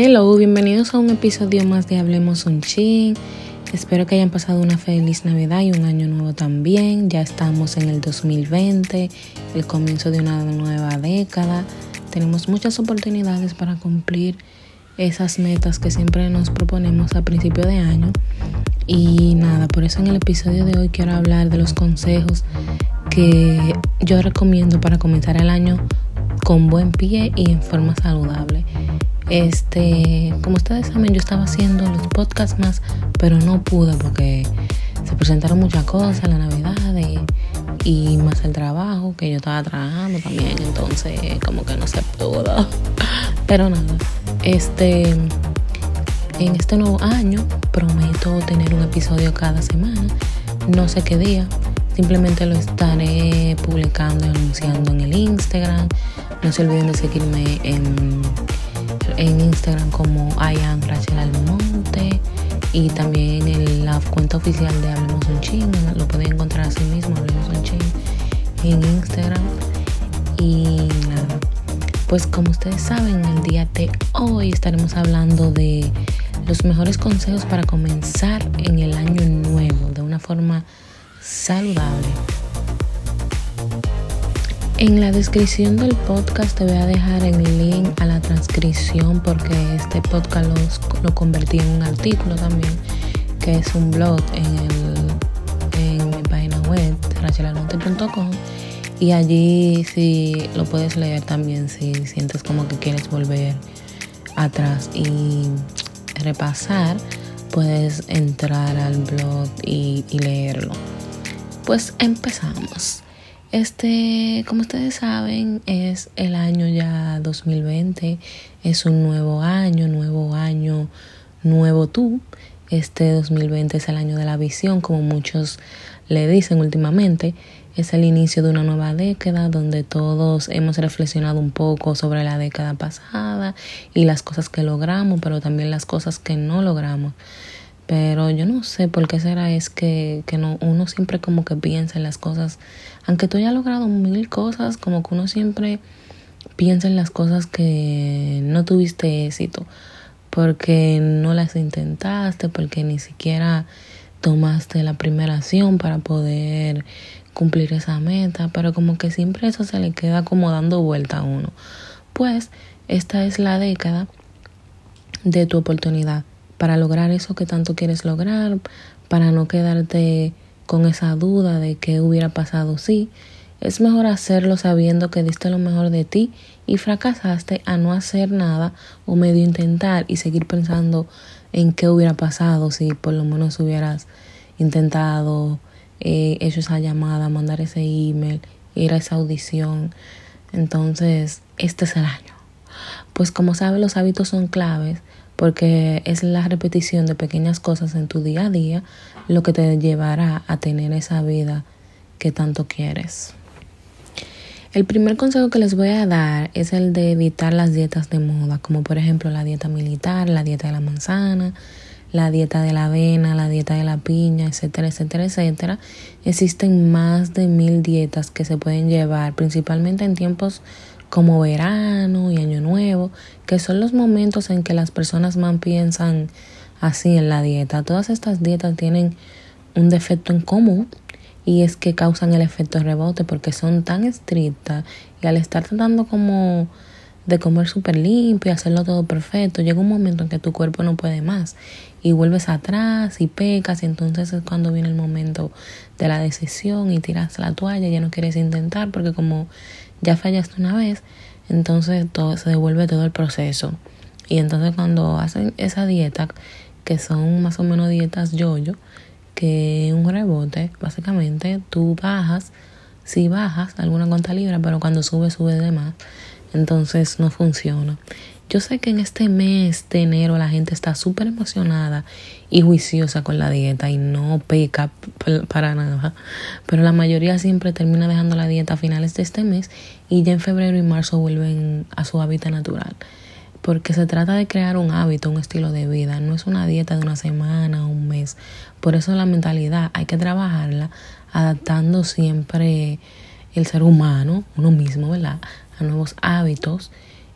Hello, bienvenidos a un episodio más de Hablemos un Chin. Espero que hayan pasado una feliz Navidad y un año nuevo también. Ya estamos en el 2020, el comienzo de una nueva década. Tenemos muchas oportunidades para cumplir esas metas que siempre nos proponemos a principio de año. Y nada, por eso en el episodio de hoy quiero hablar de los consejos que yo recomiendo para comenzar el año con buen pie y en forma saludable. Este, como ustedes saben, yo estaba haciendo los podcasts más, pero no pude porque se presentaron muchas cosas, la Navidad y, más el trabajo, que yo estaba trabajando también, entonces como que no se pudo. Pero nada, este, en este nuevo año prometo tener un episodio cada semana, no sé qué día, simplemente lo estaré publicando y anunciando en el Instagram. No se olviden de seguirme en en Instagram como I Rachel Almonte y también en la cuenta oficial de Hablemos un Ching, lo pueden encontrar así mismo, Hablemos un Ching en Instagram. Y pues como ustedes saben, el día de hoy estaremos hablando de los mejores consejos para comenzar en el año nuevo de una forma saludable. En la descripción del podcast te voy a dejar el link a la transcripción porque este podcast lo, convertí en un artículo también, que es un blog en, en mi página web, rachelanote.com. Y allí si lo puedes leer también si sientes como que quieres volver atrás y repasar, puedes entrar al blog y leerlo. Pues empezamos. Este, como ustedes saben, es el año ya 2020, es un nuevo año, nuevo año, nuevo tú. Este 2020 es el año de la visión, como muchos le dicen últimamente. Es el inicio de una nueva década donde todos hemos reflexionado un poco sobre la década pasada y las cosas que logramos, pero también las cosas que no logramos. Pero yo no sé por qué será es que, que no, uno siempre como que piensa en las cosas, aunque tú hayas logrado mil cosas, como que uno siempre piensa en las cosas que no tuviste éxito, porque no las intentaste, porque ni siquiera tomaste la primera acción para poder cumplir esa meta, pero como que siempre eso se le queda como dando vuelta a uno. Pues esta es la década de tu oportunidad para lograr eso que tanto quieres lograr, para no quedarte con esa duda de qué hubiera pasado si. Es mejor hacerlo sabiendo que diste lo mejor de ti y fracasaste a no hacer nada o medio intentar y seguir pensando en qué hubiera pasado si por lo menos hubieras intentado eh, hecho esa llamada, mandar ese email, ir a esa audición. Entonces, este es el año. Pues como sabes, los hábitos son claves porque es la repetición de pequeñas cosas en tu día a día lo que te llevará a tener esa vida que tanto quieres. El primer consejo que les voy a dar es el de evitar las dietas de moda, como por ejemplo la dieta militar, la dieta de la manzana, la dieta de la avena, la dieta de la piña, etcétera, etcétera, etcétera. Existen más de mil dietas que se pueden llevar, principalmente en tiempos como verano y año nuevo, que son los momentos en que las personas más piensan así en la dieta. Todas estas dietas tienen un defecto en común y es que causan el efecto rebote porque son tan estrictas y al estar tratando como de comer súper limpio y hacerlo todo perfecto, llega un momento en que tu cuerpo no puede más y vuelves atrás y pecas y entonces es cuando viene el momento de la decisión y tiras la toalla, ya no quieres intentar porque como ya fallaste una vez, entonces todo se devuelve todo el proceso. Y entonces cuando hacen esa dieta, que son más o menos dietas yo-yo, que un rebote, básicamente tú bajas, si bajas alguna cuanta libra, pero cuando sube, sube de más. Entonces no funciona. Yo sé que en este mes de enero la gente está súper emocionada y juiciosa con la dieta y no peca para nada, pero la mayoría siempre termina dejando la dieta a finales de este mes y ya en febrero y marzo vuelven a su hábitat natural. Porque se trata de crear un hábito, un estilo de vida, no es una dieta de una semana o un mes. Por eso la mentalidad hay que trabajarla adaptando siempre el ser humano, uno mismo, ¿verdad? A nuevos hábitos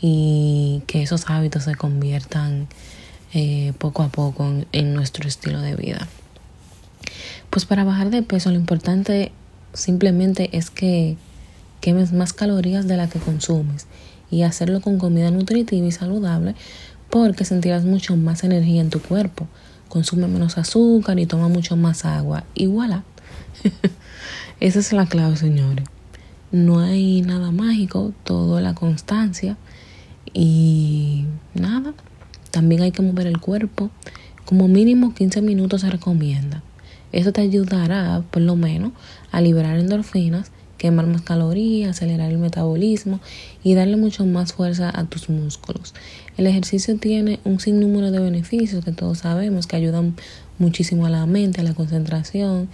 y que esos hábitos se conviertan eh, poco a poco en, nuestro estilo de vida. Pues para bajar de peso lo importante simplemente es que quemes más calorías de las que consumes y hacerlo con comida nutritiva y saludable porque sentirás mucho más energía en tu cuerpo. Consume menos azúcar y toma mucho más agua. Y voilà. Esa es la clave, señores. No hay nada mágico, todo la constancia. Y nada, también hay que mover el cuerpo. Como mínimo 15 minutos se recomienda. Eso te ayudará, por lo menos, a liberar endorfinas, quemar más calorías, acelerar el metabolismo y darle mucho más fuerza a tus músculos. El ejercicio tiene un sinnúmero de beneficios que todos sabemos que ayudan muchísimo a la mente, a la concentración,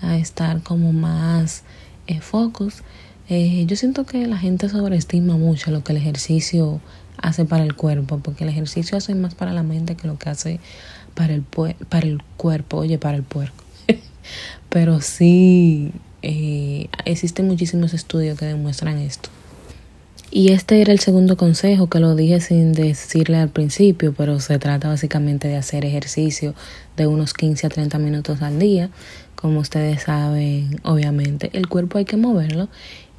a estar como más eh, focus. Eh, yo siento que la gente sobreestima mucho lo que el ejercicio hace para el cuerpo, porque el ejercicio hace más para la mente que lo que hace para el, para el cuerpo, oye, para el puerco. Pero sí, eh, existen muchísimos estudios que demuestran esto. Y este era el segundo consejo que lo dije sin decirle al principio, pero se trata básicamente de hacer ejercicio de unos 15 a 30 minutos al día. Como ustedes saben, obviamente, el cuerpo hay que moverlo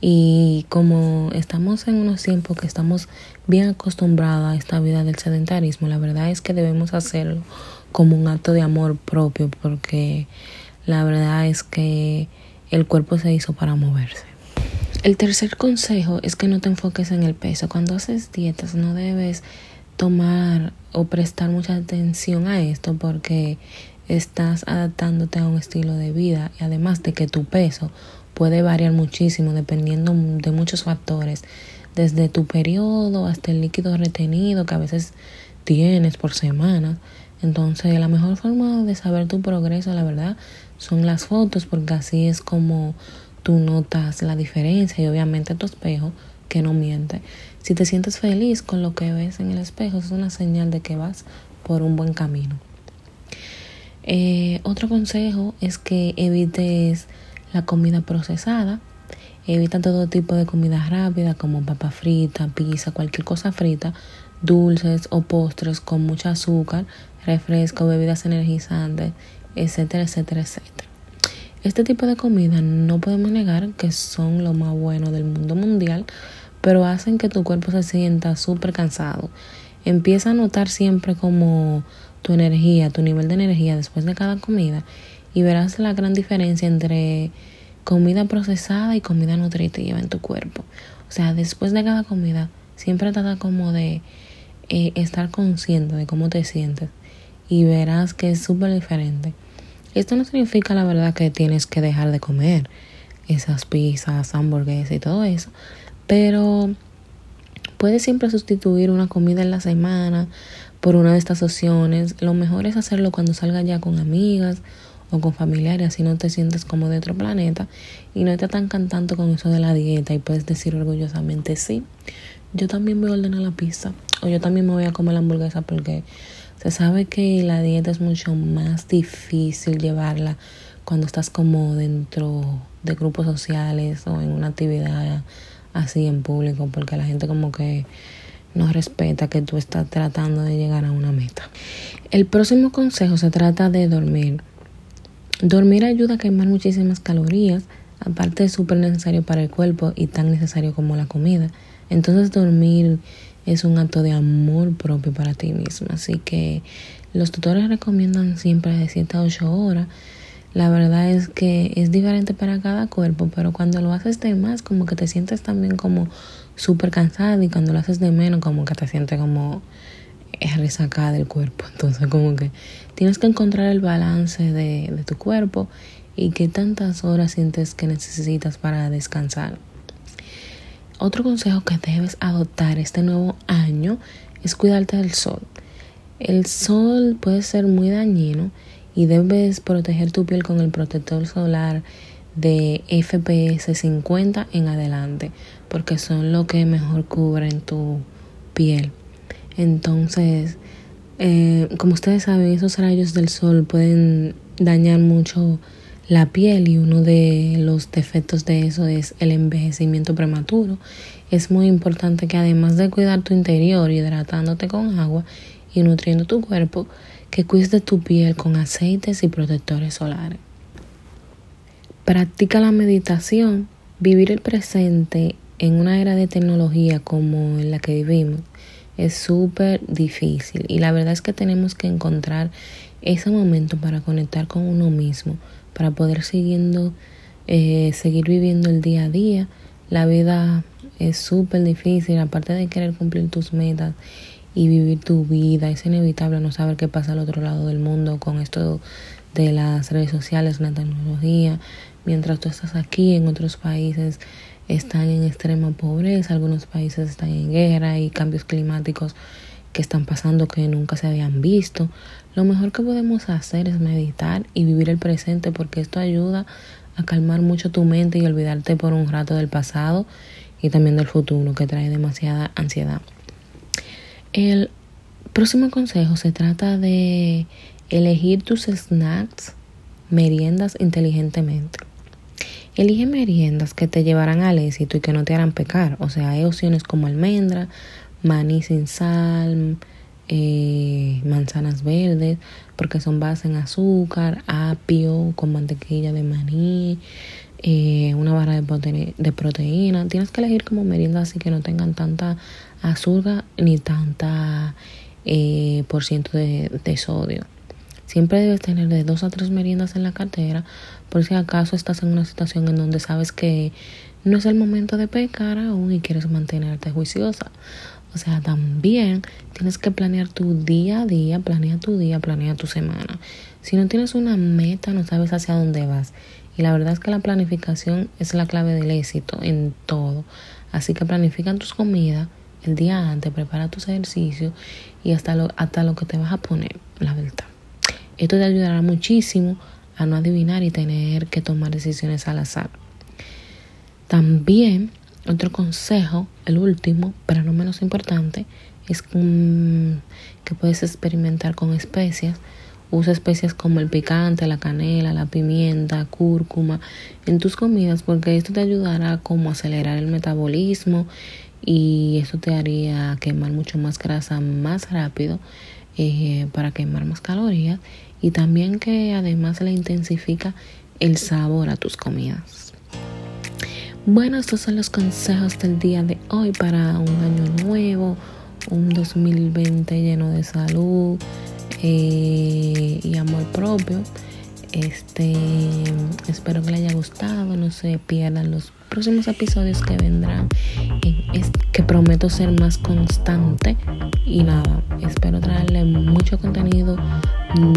y como estamos en unos tiempos que estamos bien acostumbrados a esta vida del sedentarismo, la verdad es que debemos hacerlo como un acto de amor propio porque la verdad es que el cuerpo se hizo para moverse. El tercer consejo es que no te enfoques en el peso. Cuando haces dietas no debes tomar o prestar mucha atención a esto porque estás adaptándote a un estilo de vida y además de que tu peso puede variar muchísimo dependiendo de muchos factores, desde tu periodo hasta el líquido retenido que a veces tienes por semana. Entonces, la mejor forma de saber tu progreso, la verdad, son las fotos, porque así es como tú notas la diferencia y obviamente tu espejo que no miente. Si te sientes feliz con lo que ves en el espejo, es una señal de que vas por un buen camino. Eh, otro consejo es que evites la comida procesada. Evita todo tipo de comida rápida como papa frita, pizza, cualquier cosa frita, dulces o postres con mucho azúcar, refresco, bebidas energizantes, etcétera, etcétera, etcétera. Este tipo de comida no podemos negar que son lo más bueno del mundo mundial, pero hacen que tu cuerpo se sienta súper cansado. Empieza a notar siempre como tu energía, tu nivel de energía después de cada comida y verás la gran diferencia entre comida procesada y comida nutritiva en tu cuerpo. O sea, después de cada comida, siempre trata como de eh, estar consciente de cómo te sientes y verás que es súper diferente. Esto no significa la verdad que tienes que dejar de comer esas pizzas, hamburguesas y todo eso, pero puedes siempre sustituir una comida en la semana por una de estas opciones. Lo mejor es hacerlo cuando salga ya con amigas o con familiares, así no te sientes como de otro planeta y no te atancan tanto con eso de la dieta y puedes decir orgullosamente sí. Yo también voy a ordenar la pizza o yo también me voy a comer la hamburguesa porque se sabe que la dieta es mucho más difícil llevarla cuando estás como dentro de grupos sociales o en una actividad así en público porque la gente como que no respeta que tú estás tratando de llegar a una meta. El próximo consejo se trata de dormir. Dormir ayuda a quemar muchísimas calorías, aparte es súper necesario para el cuerpo y tan necesario como la comida. Entonces dormir es un acto de amor propio para ti mismo. Así que los tutores recomiendan siempre de 7 a 8 horas. La verdad es que es diferente para cada cuerpo, pero cuando lo haces de más, como que te sientes también como súper cansado y cuando lo haces de menos, como que te sientes como es resacada del cuerpo. Entonces como que tienes que encontrar el balance de, de tu cuerpo y qué tantas horas sientes que necesitas para descansar. Otro consejo que debes adoptar este nuevo año es cuidarte del sol. El sol puede ser muy dañino y debes proteger tu piel con el protector solar de FPS 50 en adelante porque son lo que mejor cubren tu piel. Entonces, eh, como ustedes saben, esos rayos del sol pueden dañar mucho la piel y uno de los defectos de eso es el envejecimiento prematuro. Es muy importante que además de cuidar tu interior, hidratándote con agua y nutriendo tu cuerpo, que cuides de tu piel con aceites y protectores solares. Practica la meditación, vivir el presente en una era de tecnología como en la que vivimos es súper difícil y la verdad es que tenemos que encontrar ese momento para conectar con uno mismo, para poder siguiendo, eh, seguir viviendo el día a día. La vida es súper difícil, aparte de querer cumplir tus metas y vivir tu vida, es inevitable no saber qué pasa al otro lado del mundo con esto de las redes sociales, la tecnología, mientras tú estás aquí en otros países están en extrema pobreza, algunos países están en guerra y cambios climáticos que están pasando que nunca se habían visto. Lo mejor que podemos hacer es meditar y vivir el presente porque esto ayuda a calmar mucho tu mente y olvidarte por un rato del pasado y también del futuro que trae demasiada ansiedad. El próximo consejo se trata de elegir tus snacks, meriendas inteligentemente. Elige meriendas que te llevarán al éxito y que no te harán pecar. O sea, hay opciones como almendra, maní sin sal, eh, manzanas verdes, porque son bases en azúcar, apio con mantequilla de maní, eh, una barra de, de proteína. Tienes que elegir como meriendas así que no tengan tanta azúcar ni tanta eh, por ciento de, de sodio. Siempre debes tener de dos a tres meriendas en la cartera por si acaso estás en una situación en donde sabes que no es el momento de pecar aún y quieres mantenerte juiciosa. O sea, también tienes que planear tu día a día, planea tu día, planea tu semana. Si no tienes una meta, no sabes hacia dónde vas. Y la verdad es que la planificación es la clave del éxito en todo. Así que planifica tus comidas el día antes, prepara tus ejercicios y hasta lo, hasta lo que te vas a poner, la verdad. Esto te ayudará muchísimo a no adivinar y tener que tomar decisiones al azar. También otro consejo, el último, pero no menos importante, es que puedes experimentar con especias. Usa especias como el picante, la canela, la pimienta, cúrcuma en tus comidas porque esto te ayudará como a acelerar el metabolismo y eso te haría quemar mucho más grasa más rápido eh, para quemar más calorías y también que además le intensifica el sabor a tus comidas. Bueno, estos son los consejos del día de hoy para un año nuevo, un 2020 lleno de salud eh, y amor propio. Este, espero que les haya gustado, no se pierdan los próximos episodios que vendrán, que prometo ser más constante y nada, espero traerle mucho contenido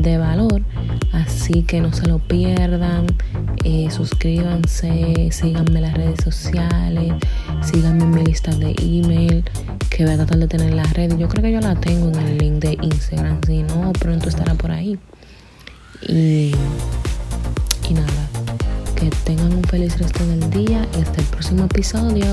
de valor, así que no se lo pierdan, eh, suscríbanse, síganme en las redes sociales, síganme en mi lista de email que voy a tratar de tener en las redes. Yo creo que yo la tengo en el link de Instagram, si no, pronto estará por ahí. Y, y nada, que tengan un feliz resto del día y hasta el próximo episodio.